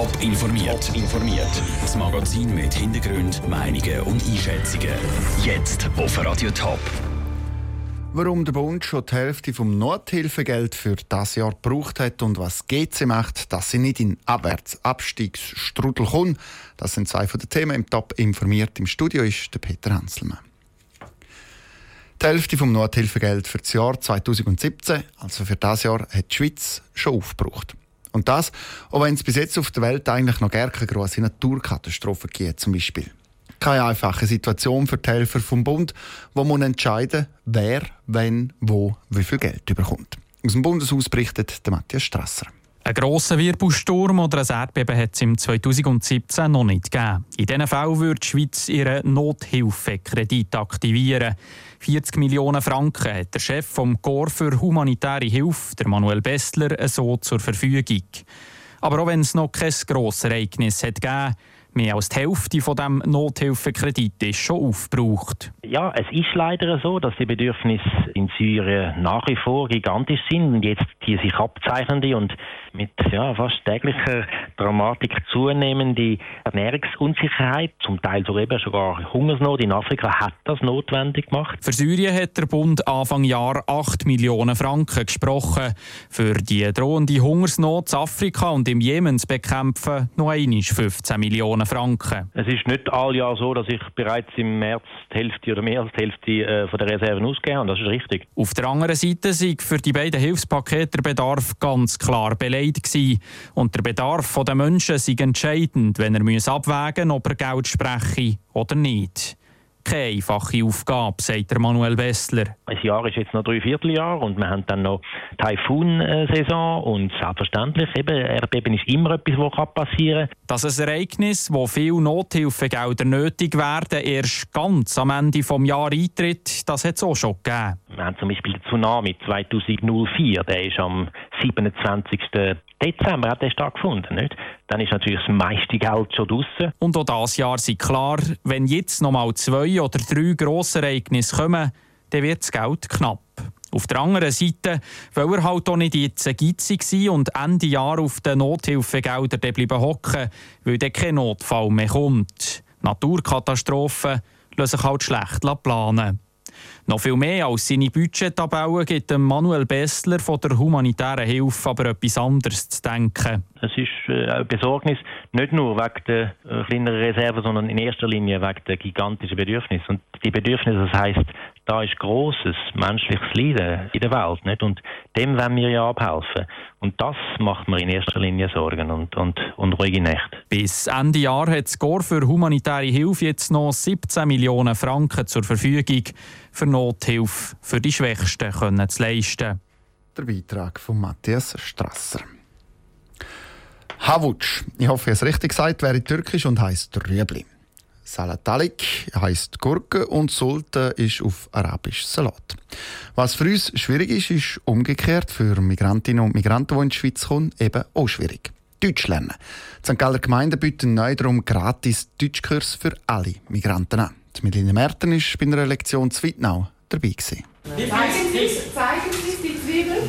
Top informiert. informiert. Das Magazin mit Hintergrund, Meinungen und Einschätzungen. Jetzt auf Radio Top. Warum der Bund schon die Hälfte vom Nothilfegeld für das Jahr gebraucht hat und was GC macht, dass sie nicht in Abwärtsabstiegsstrudel kommen, das sind zwei von den Themen im Top informiert. Im Studio ist der Peter Hanselmann. Die Hälfte vom Nothilfegeld für das Jahr 2017, also für das Jahr, hat die Schweiz schon aufgebraucht. Und das, auch wenn es bis jetzt auf der Welt eigentlich noch gar keine grosse Naturkatastrophen gibt, zum Beispiel. Keine einfache Situation für die Helfer vom Bund, wo man entscheiden wer, wenn, wo, wie viel Geld bekommt. Aus dem Bundeshaus berichtet Matthias Strasser. Ein grosser Wirbelsturm oder ein Erdbeben hat es im 2017 noch nicht gegeben. In diesen Fällen würde die Schweiz ihren Nothilfekredit aktivieren. 40 Millionen Franken hat der Chef vom Korps für humanitäre Hilfe, der Manuel Bestler, so zur Verfügung. Aber auch wenn es noch kein grosses Ereignis hat gegeben, Mehr als die Hälfte von dem Nothilfekredit ist schon aufgebraucht. Ja, es ist leider so, dass die Bedürfnisse in Syrien nach wie vor gigantisch sind und jetzt die sich abzeichnende und mit ja, fast täglicher Dramatik zunehmende Ernährungsunsicherheit, zum Teil sogar eben sogar Hungersnot in Afrika, hat das notwendig gemacht. Für Syrien hat der Bund Anfang Jahr 8 Millionen Franken gesprochen. Für die drohende Hungersnot in Afrika und im Jemen zu bekämpfen, noch einmal 15 Millionen Franken. Es ist nicht all Jahr so, dass ich bereits im März die Hälfte oder mehr als die Hälfte äh, von der Reserven ausgegeben habe. Das ist richtig. Auf der anderen Seite sind für die beiden Hilfspakete der Bedarf ganz klar belegt gelegt Und der Bedarf der Menschen sei entscheidend, wenn er abwägen muss, ob er Geld spreche oder nicht keine einfache Aufgabe, sagt Manuel Wessler. Ein Jahr ist jetzt noch drei Vierteljahr und wir haben dann noch Taifun-Saison und selbstverständlich, eben, Erdbeben ist immer etwas, was passieren kann. Dass ein Ereignis, wo viel Nothilfegelder nötig werden, erst ganz am Ende des Jahres eintritt, das hat es auch schon gegeben. Wir haben zum Beispiel den Tsunami 2004, der ist am 27. Dezember hat der stattgefunden. Nicht? Dann ist natürlich das meiste Geld schon draußen. Und auch dieses Jahr sind klar, wenn jetzt noch mal zwei oder drei grosse Ereignisse kommen, dann wird das Geld knapp. Auf der anderen Seite, weil er halt auch nicht jetzt gitzig war und Ende Jahr auf den Nothilfegeldern bleiben hocken, weil dann kein Notfall mehr kommt. Naturkatastrophen lassen sich halt schlecht planen. Noch viel mehr als seine Budgettabellen gibt Manuel Bessler von der humanitären Hilfe aber etwas anderes zu denken. Es ist äh, eine Besorgnis, nicht nur wegen der äh, kleineren Reserven, sondern in erster Linie wegen der gigantischen Bedürfnisse. Und die Bedürfnisse, das heisst, da ist großes menschliches Leiden in der Welt. Nicht? Und dem wollen wir ja abhelfen. Und das macht mir in erster Linie Sorgen und, und, und ruhige Nächte. Bis Ende Jahr hat das Gore für humanitäre Hilfe jetzt noch 17 Millionen Franken zur Verfügung, für Nothilfe für die Schwächsten können zu leisten. Der Beitrag von Matthias Strasser. Havuc, ich hoffe, es richtig gesagt, wäre türkisch und heißt Rüebli. Salatalik heißt Gurke und Sultan ist auf Arabisch Salat. Was für uns schwierig ist, ist umgekehrt für Migrantinnen und Migranten, die in die Schweiz kommen, eben auch schwierig. Deutsch lernen. Die St. Galler Gemeinde bietet neu darum gratis Deutschkurs für alle Migranten an. Die Melina Merten war bei einer Lektion zu Wittnau dabei. Gewesen. Zeigen Sie, zeigen Sie die Zwiebeln.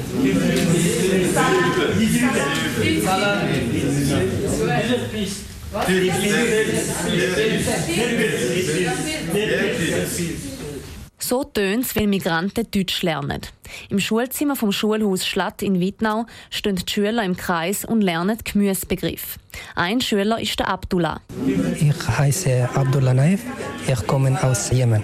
Die So tönt es, wenn Migranten Deutsch lernen. Im Schulzimmer vom Schulhaus Schlatt in Wittnau stehen die Schüler im Kreis und lernen Gemüsebegriff. Ein Schüler ist der Abdullah. Ich heiße Abdullah Naif. Ich komme aus Jemen.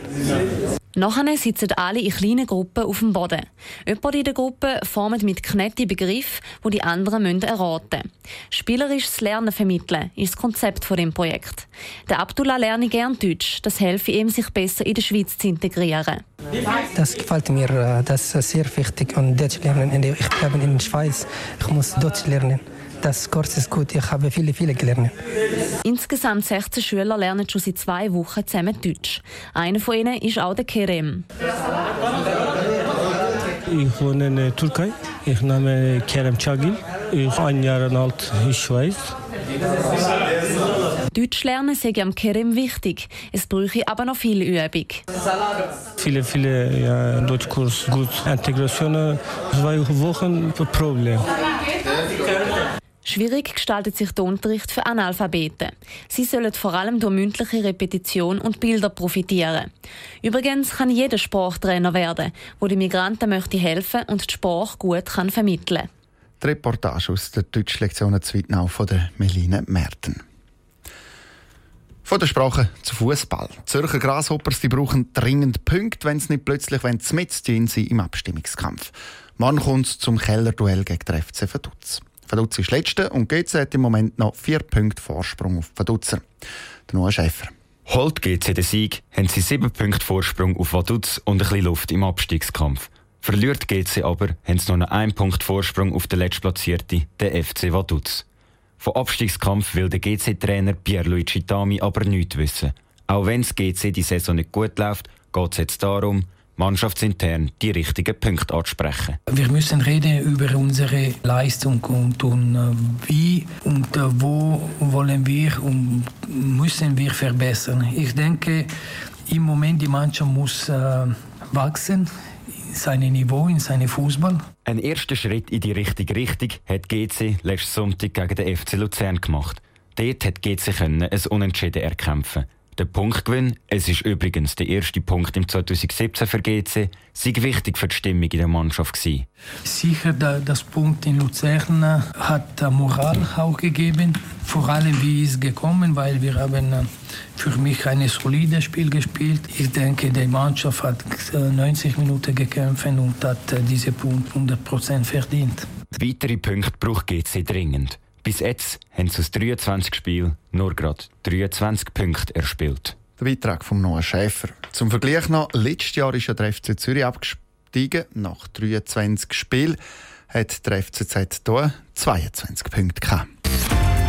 Nachher sitzen alle in kleinen Gruppen auf dem Boden. Jemand in der Gruppe formt mit Knetti Begriff, wo die anderen müssen erraten müssen. Spielerisches Lernen vermitteln ist das Konzept von dem Projekt. Der Abdullah lernt gern Deutsch. Das hilft ihm, sich besser in der Schweiz zu integrieren. Das gefällt mir. Äh, das ist sehr wichtig. Und Deutsch lernen. Ich bleibe in der Schweiz. Ich muss Deutsch lernen. Das Kurs ist gut. Ich habe viele, viele gelernt. Insgesamt 16 Schüler lernen schon seit zwei Wochen zusammen Deutsch. Einer von ihnen ist auch der Kerem. Ich wohne in der Türkei. Ich name Kerem Chagil. Ich bin ein Jahr alt in Schweiz. Deutsch lernen sei am Kerem wichtig. Es bräuchte aber noch viel Übung. Viele, viele ja, Deutschkurs, gut Integration, zwei Wochen Problem. Schwierig gestaltet sich der Unterricht für Analphabeten. Sie sollen vor allem durch mündliche Repetition und Bilder profitieren. Übrigens kann jeder Sprachtrainer werden, wo die Migranten möchte helfen und die Sprache gut kann vermitteln. Die Reportage aus der Deutschlektion Zwittnau von der Meline Merten. Von der Sprache zu Fußball. Zürcher Grasshoppers die brauchen dringend Punkte, wenn sie nicht plötzlich mit sind im Abstimmungskampf. Morgen kommt es zum Kellerduell gegen den FC Vaduz. Vaduz ist Letzte und GC hat im Moment noch vier Punkte Vorsprung auf Vaduzzer. Der Noah Schäfer. Holt GC den Sieg, haben sie sieben Punkte Vorsprung auf Vaduz und ein bisschen Luft im Abstiegskampf. Verliert GC aber, haben sie noch einen Punkt Vorsprung auf den letztplatzierten, den FC Vaduz. Vom Abstiegskampf will der GC-Trainer Pierluigi Tami aber nichts wissen. Auch wenn es GC die Saison nicht gut läuft, geht es jetzt darum, mannschaftsintern die richtigen Punkte anzusprechen. Wir müssen reden über unsere Leistung und, und äh, wie und äh, wo wollen wir und müssen wir verbessern. Ich denke, im Moment die Mannschaft muss äh, wachsen in seinem Niveau, in seinem Fußball. Ein erster Schritt in die richtige Richtung hat GC letzten Sonntag gegen den FC Luzern gemacht. Dort hat GC ein Unentschieden erkämpfen. Der Punktgewinn, es ist übrigens der erste Punkt im 2017 für GC, sei wichtig für die Stimmung in der Mannschaft gewesen. Sicher, das Punkt in Luzern hat Moral auch gegeben. Vor allem, wie ist gekommen, weil wir haben äh, für mich ein solides Spiel gespielt. Ich denke, die Mannschaft hat 90 äh, Minuten gekämpft und hat äh, diese Punkt 100% verdient. Weitere Punkte braucht GC dringend. Bis jetzt haben sie aus 23 Spielen nur gerade 23 Punkte erspielt. Der Beitrag von Noah Schäfer. Zum Vergleich noch, letztes Jahr ist der FC Zürich abgestiegen. Nach 23 Spielen hat der FCZ hier 22 Punkte gehabt.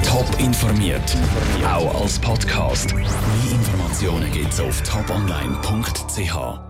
Top informiert, auch als Podcast. Mehr Informationen gibt es auf toponline.ch.